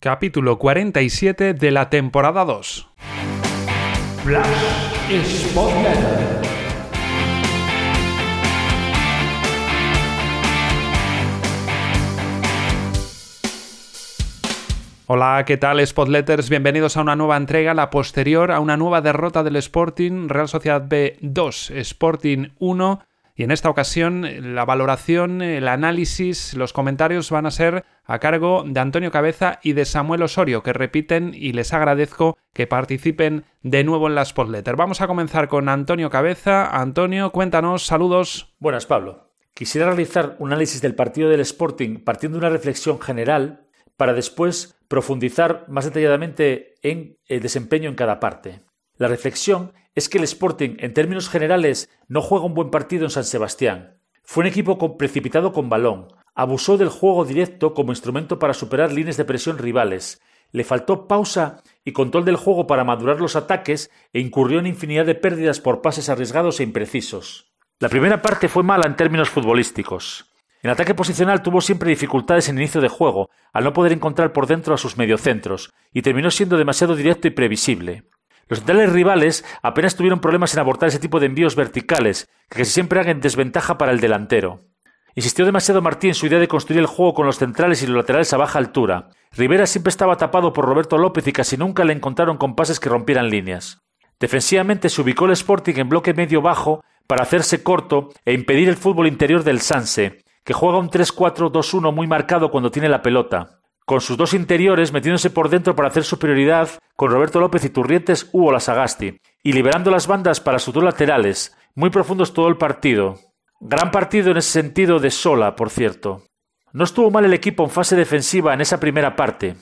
capítulo 47 de la temporada 2. Hola, ¿qué tal Spotletters? Bienvenidos a una nueva entrega, la posterior a una nueva derrota del Sporting, Real Sociedad B 2, Sporting 1 y en esta ocasión la valoración, el análisis, los comentarios van a ser a cargo de Antonio Cabeza y de Samuel Osorio, que repiten y les agradezco que participen de nuevo en la Spotletter. Vamos a comenzar con Antonio Cabeza. Antonio, cuéntanos, saludos. Buenas, Pablo. Quisiera realizar un análisis del partido del Sporting partiendo de una reflexión general para después profundizar más detalladamente en el desempeño en cada parte. La reflexión es que el Sporting, en términos generales, no juega un buen partido en San Sebastián. Fue un equipo precipitado con balón, abusó del juego directo como instrumento para superar líneas de presión rivales, le faltó pausa y control del juego para madurar los ataques e incurrió en infinidad de pérdidas por pases arriesgados e imprecisos. La primera parte fue mala en términos futbolísticos. En ataque posicional tuvo siempre dificultades en inicio de juego, al no poder encontrar por dentro a sus mediocentros, y terminó siendo demasiado directo y previsible. Los centrales rivales apenas tuvieron problemas en abortar ese tipo de envíos verticales, que siempre hagan desventaja para el delantero. Insistió demasiado Martí en su idea de construir el juego con los centrales y los laterales a baja altura. Rivera siempre estaba tapado por Roberto López y casi nunca le encontraron con pases que rompieran líneas. Defensivamente se ubicó el Sporting en bloque medio-bajo para hacerse corto e impedir el fútbol interior del Sanse, que juega un 3-4-2-1 muy marcado cuando tiene la pelota con sus dos interiores metiéndose por dentro para hacer superioridad con Roberto López y Turrientes u Olasagasti, y liberando las bandas para sus dos laterales, muy profundos todo el partido. Gran partido en ese sentido de Sola, por cierto. No estuvo mal el equipo en fase defensiva en esa primera parte.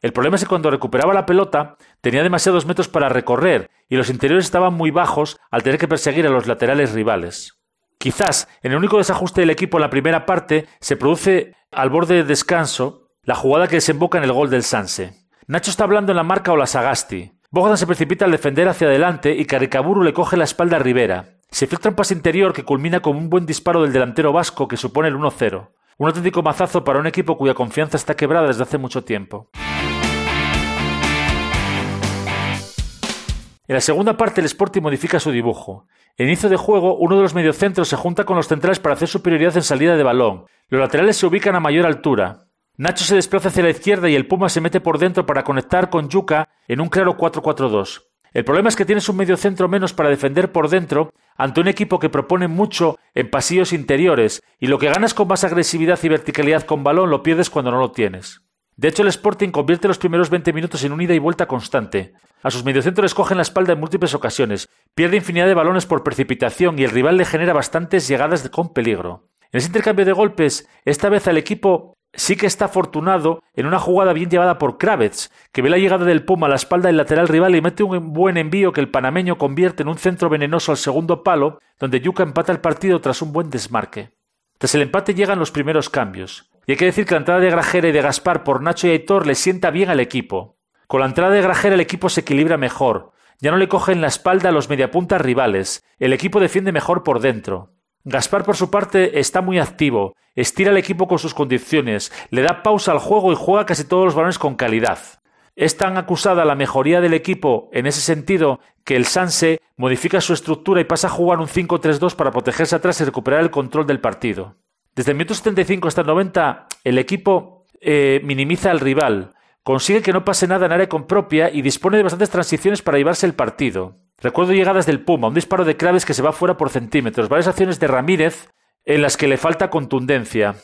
El problema es que cuando recuperaba la pelota tenía demasiados metros para recorrer y los interiores estaban muy bajos al tener que perseguir a los laterales rivales. Quizás en el único desajuste del equipo en la primera parte se produce al borde de descanso la jugada que desemboca en el gol del Sanse. Nacho está hablando en la marca o la Sagasti. Bogdan se precipita al defender hacia adelante y Caricaburu le coge la espalda a Rivera. Se filtra un pase interior que culmina con un buen disparo del delantero vasco que supone el 1-0. Un auténtico mazazo para un equipo cuya confianza está quebrada desde hace mucho tiempo. En la segunda parte el Sporting modifica su dibujo. En inicio de juego, uno de los mediocentros se junta con los centrales para hacer superioridad en salida de balón. Los laterales se ubican a mayor altura. Nacho se desplaza hacia la izquierda y el Puma se mete por dentro para conectar con Yuka en un claro 4-4-2. El problema es que tienes un medio centro menos para defender por dentro ante un equipo que propone mucho en pasillos interiores y lo que ganas con más agresividad y verticalidad con balón lo pierdes cuando no lo tienes. De hecho, el Sporting convierte los primeros 20 minutos en un ida y vuelta constante. A sus mediocentros les cogen la espalda en múltiples ocasiones, pierde infinidad de balones por precipitación y el rival le genera bastantes llegadas con peligro. En ese intercambio de golpes, esta vez al equipo sí que está afortunado en una jugada bien llevada por Kravets, que ve la llegada del Puma a la espalda del lateral rival y mete un buen envío que el panameño convierte en un centro venenoso al segundo palo, donde Yuca empata el partido tras un buen desmarque. Tras el empate llegan los primeros cambios. Y hay que decir que la entrada de Grajera y de Gaspar por Nacho y Aitor le sienta bien al equipo. Con la entrada de Grajera el equipo se equilibra mejor. Ya no le cogen la espalda a los mediapuntas rivales. El equipo defiende mejor por dentro. Gaspar, por su parte, está muy activo, estira al equipo con sus condiciones, le da pausa al juego y juega casi todos los balones con calidad. Es tan acusada la mejoría del equipo en ese sentido que el Sanse modifica su estructura y pasa a jugar un 5-3-2 para protegerse atrás y recuperar el control del partido. Desde el minuto 75 hasta el 90, el equipo eh, minimiza al rival, consigue que no pase nada en área con propia y dispone de bastantes transiciones para llevarse el partido. Recuerdo llegadas del Puma, un disparo de Craves que se va fuera por centímetros, varias acciones de Ramírez en las que le falta contundencia.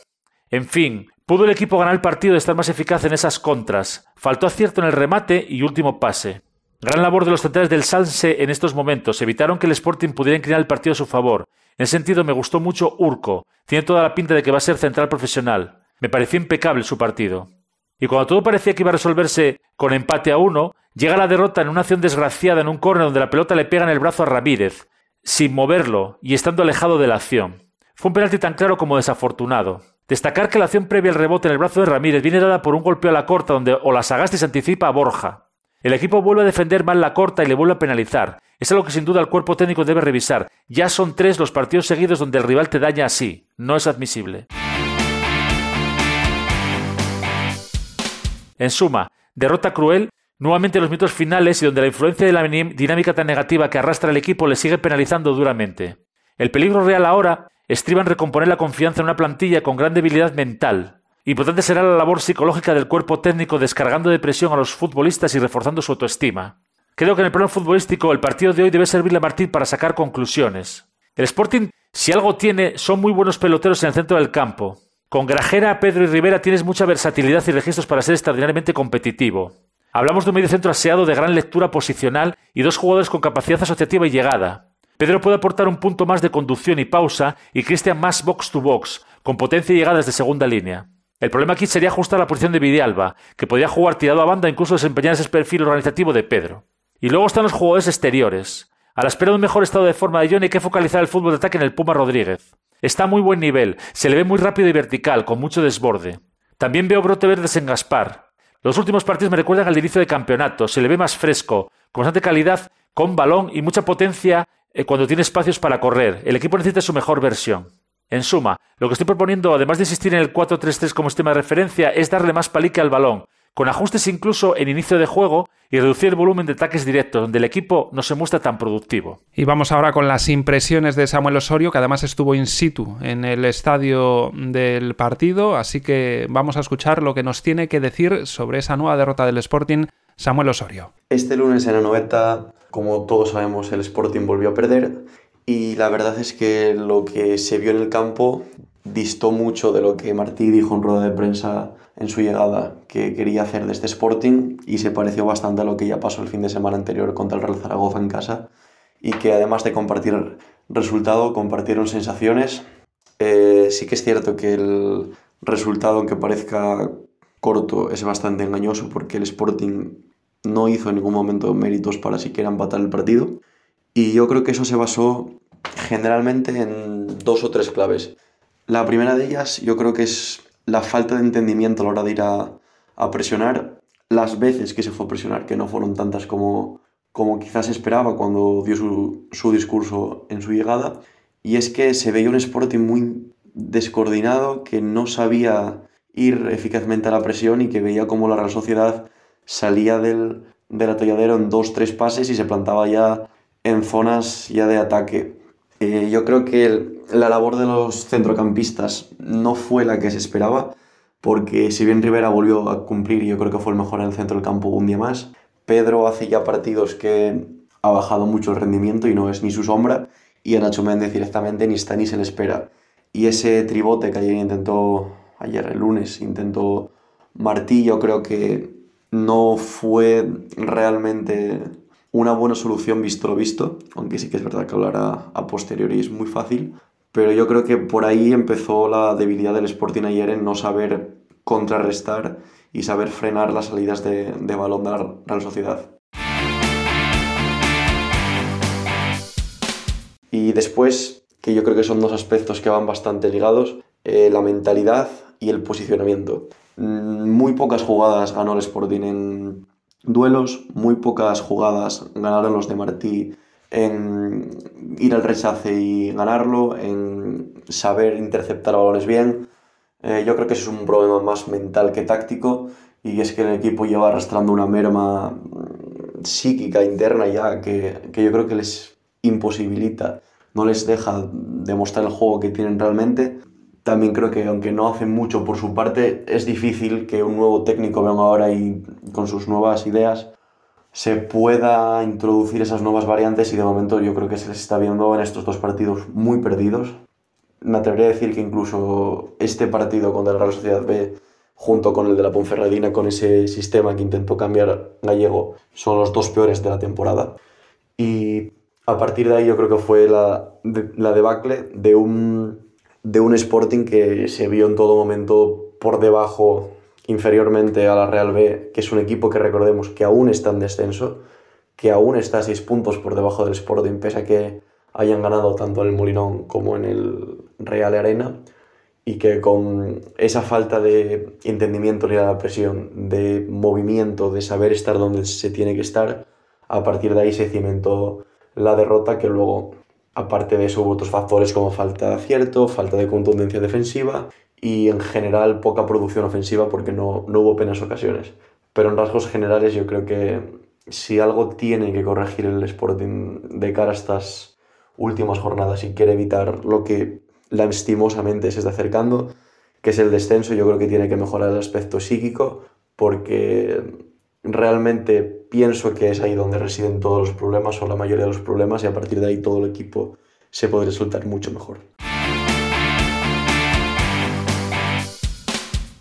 En fin, pudo el equipo ganar el partido de estar más eficaz en esas contras. Faltó acierto en el remate y último pase. Gran labor de los centrales del Sanse en estos momentos. Evitaron que el Sporting pudiera inclinar el partido a su favor. En ese sentido me gustó mucho Urco. Tiene toda la pinta de que va a ser central profesional. Me pareció impecable su partido. Y cuando todo parecía que iba a resolverse con empate a uno, llega la derrota en una acción desgraciada en un córner donde la pelota le pega en el brazo a Ramírez, sin moverlo y estando alejado de la acción. Fue un penalti tan claro como desafortunado. Destacar que la acción previa al rebote en el brazo de Ramírez viene dada por un golpeo a la corta donde Olasagasti se anticipa a Borja. El equipo vuelve a defender mal la corta y le vuelve a penalizar. Es algo que sin duda el cuerpo técnico debe revisar. Ya son tres los partidos seguidos donde el rival te daña así. No es admisible. En suma, Derrota cruel, nuevamente en los minutos finales y donde la influencia de la dinámica tan negativa que arrastra el equipo le sigue penalizando duramente. El peligro real ahora estriba en recomponer la confianza en una plantilla con gran debilidad mental. Importante será la labor psicológica del cuerpo técnico descargando de presión a los futbolistas y reforzando su autoestima. Creo que en el plano futbolístico el partido de hoy debe servirle a Martín para sacar conclusiones. El Sporting, si algo tiene, son muy buenos peloteros en el centro del campo. Con Grajera, Pedro y Rivera tienes mucha versatilidad y registros para ser extraordinariamente competitivo. Hablamos de un medio centro aseado de gran lectura posicional y dos jugadores con capacidad asociativa y llegada. Pedro puede aportar un punto más de conducción y pausa y Cristian más box to box, con potencia y llegadas de segunda línea. El problema aquí sería ajustar la posición de Vidialba, que podría jugar tirado a banda e incluso desempeñar ese perfil organizativo de Pedro. Y luego están los jugadores exteriores. A la espera de un mejor estado de forma de Johnny hay que focalizar el fútbol de ataque en el Puma Rodríguez. Está a muy buen nivel, se le ve muy rápido y vertical, con mucho desborde. También veo brote verdes en Gaspar. Los últimos partidos me recuerdan al inicio de campeonato, se le ve más fresco, con bastante calidad, con balón y mucha potencia eh, cuando tiene espacios para correr. El equipo necesita su mejor versión. En suma, lo que estoy proponiendo, además de insistir en el 4-3-3 como sistema de referencia, es darle más palique al balón, con ajustes incluso en inicio de juego y reducir el volumen de ataques directos, donde el equipo no se muestra tan productivo. Y vamos ahora con las impresiones de Samuel Osorio, que además estuvo in situ en el estadio del partido, así que vamos a escuchar lo que nos tiene que decir sobre esa nueva derrota del Sporting Samuel Osorio. Este lunes en la 90, como todos sabemos, el Sporting volvió a perder y la verdad es que lo que se vio en el campo distó mucho de lo que Martí dijo en rueda de prensa en su llegada que quería hacer de este Sporting y se pareció bastante a lo que ya pasó el fin de semana anterior contra el Real Zaragoza en casa y que además de compartir resultado, compartieron sensaciones. Eh, sí que es cierto que el resultado, aunque parezca corto, es bastante engañoso porque el Sporting no hizo en ningún momento méritos para siquiera empatar el partido y yo creo que eso se basó generalmente en dos o tres claves. La primera de ellas yo creo que es la falta de entendimiento a la hora de ir a, presionar, las veces que se fue a presionar, que no fueron tantas como, como quizás esperaba cuando dio su, discurso en su llegada, y es que se veía un Sporting muy descoordinado, que no sabía ir eficazmente a la presión y que veía como la Real Sociedad salía del, del atolladero en dos, tres pases y se plantaba ya en zonas ya de ataque. Eh, yo creo que la labor de los centrocampistas no fue la que se esperaba, porque si bien Rivera volvió a cumplir, yo creo que fue el mejor en el centro del campo un día más, Pedro hace ya partidos que ha bajado mucho el rendimiento y no es ni su sombra, y a Nacho Méndez directamente ni está ni se le espera. Y ese tribote que ayer intentó, ayer el lunes, intentó Martí, yo creo que no fue realmente una buena solución visto lo visto, aunque sí que es verdad que hablar a, posteriori es muy fácil, pero yo creo que por ahí empezó la debilidad del Sporting ayer en no saber contrarrestar y saber frenar las salidas de, balón de la Sociedad. Y después, que yo creo que son dos aspectos que van bastante ligados, eh, la mentalidad y el posicionamiento. Mm, muy pocas jugadas ganó el Sporting en, duelos, muy pocas jugadas ganaron los de Martí en ir al rechace y ganarlo, en saber interceptar balones bien. Eh, yo creo que eso es un problema más mental que táctico y es que el equipo lleva arrastrando una merma mm, psíquica interna ya que, que yo creo que les imposibilita, no les deja demostrar el juego que tienen realmente también creo que aunque no hacen mucho por su parte, es difícil que un nuevo técnico venga ahora y con sus nuevas ideas se pueda introducir esas nuevas variantes y de momento yo creo que se les está viendo en estos dos partidos muy perdidos. Me atrevería a decir que incluso este partido contra la Real Sociedad B junto con el de la Ponferradina, con ese sistema que intentó cambiar Gallego, son los dos peores de la temporada. Y a partir de ahí yo creo que fue la, la debacle de un de un Sporting que se vio en todo momento por debajo, inferiormente a la Real B, que es un equipo que recordemos que aún está en descenso, que aún está a seis puntos por debajo del Sporting, pese a que hayan ganado tanto en el Molinón como en el Real Arena, y que con esa falta de entendimiento de la presión, de movimiento, de saber estar donde se tiene que estar, a partir de ahí se cimentó la derrota que luego Aparte de eso hubo otros factores como falta de acierto, falta de contundencia defensiva y en general poca producción ofensiva porque no, no hubo apenas ocasiones. pero en rasgos generales yo creo que si algo tiene que corregir el Sporting de cara a estas últimas jornadas y quiere evitar lo que lastimosamente se está acercando, que es el descenso, yo creo que tiene que mejorar el aspecto psíquico porque realmente pienso que es ahí donde residen todos los problemas o la mayoría de los problemas y a partir de ahí todo el equipo se puede resultar mucho mejor.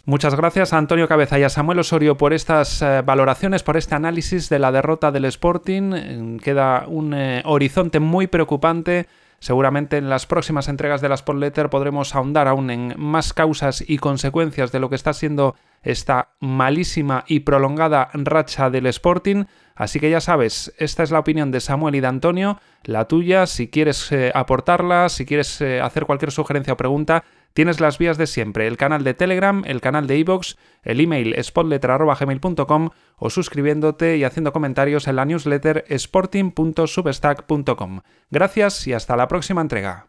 Muchas gracias a Antonio Cabeza y a Samuel Osorio por estas eh, valoraciones, por este análisis de la derrota del Sporting. Eh, queda un eh, horizonte muy preocupante. Seguramente en las próximas entregas de la Sport podremos ahondar aún en más causas y consecuencias de lo que está siendo esta malísima y prolongada racha del Sporting. Así que ya sabes, esta es la opinión de Samuel y de Antonio, la tuya, si quieres aportarla, si quieres hacer cualquier sugerencia o pregunta, Tienes las vías de siempre, el canal de Telegram, el canal de iVoox, el email spotletter.gmail.com o suscribiéndote y haciendo comentarios en la newsletter sporting.substack.com. Gracias y hasta la próxima entrega.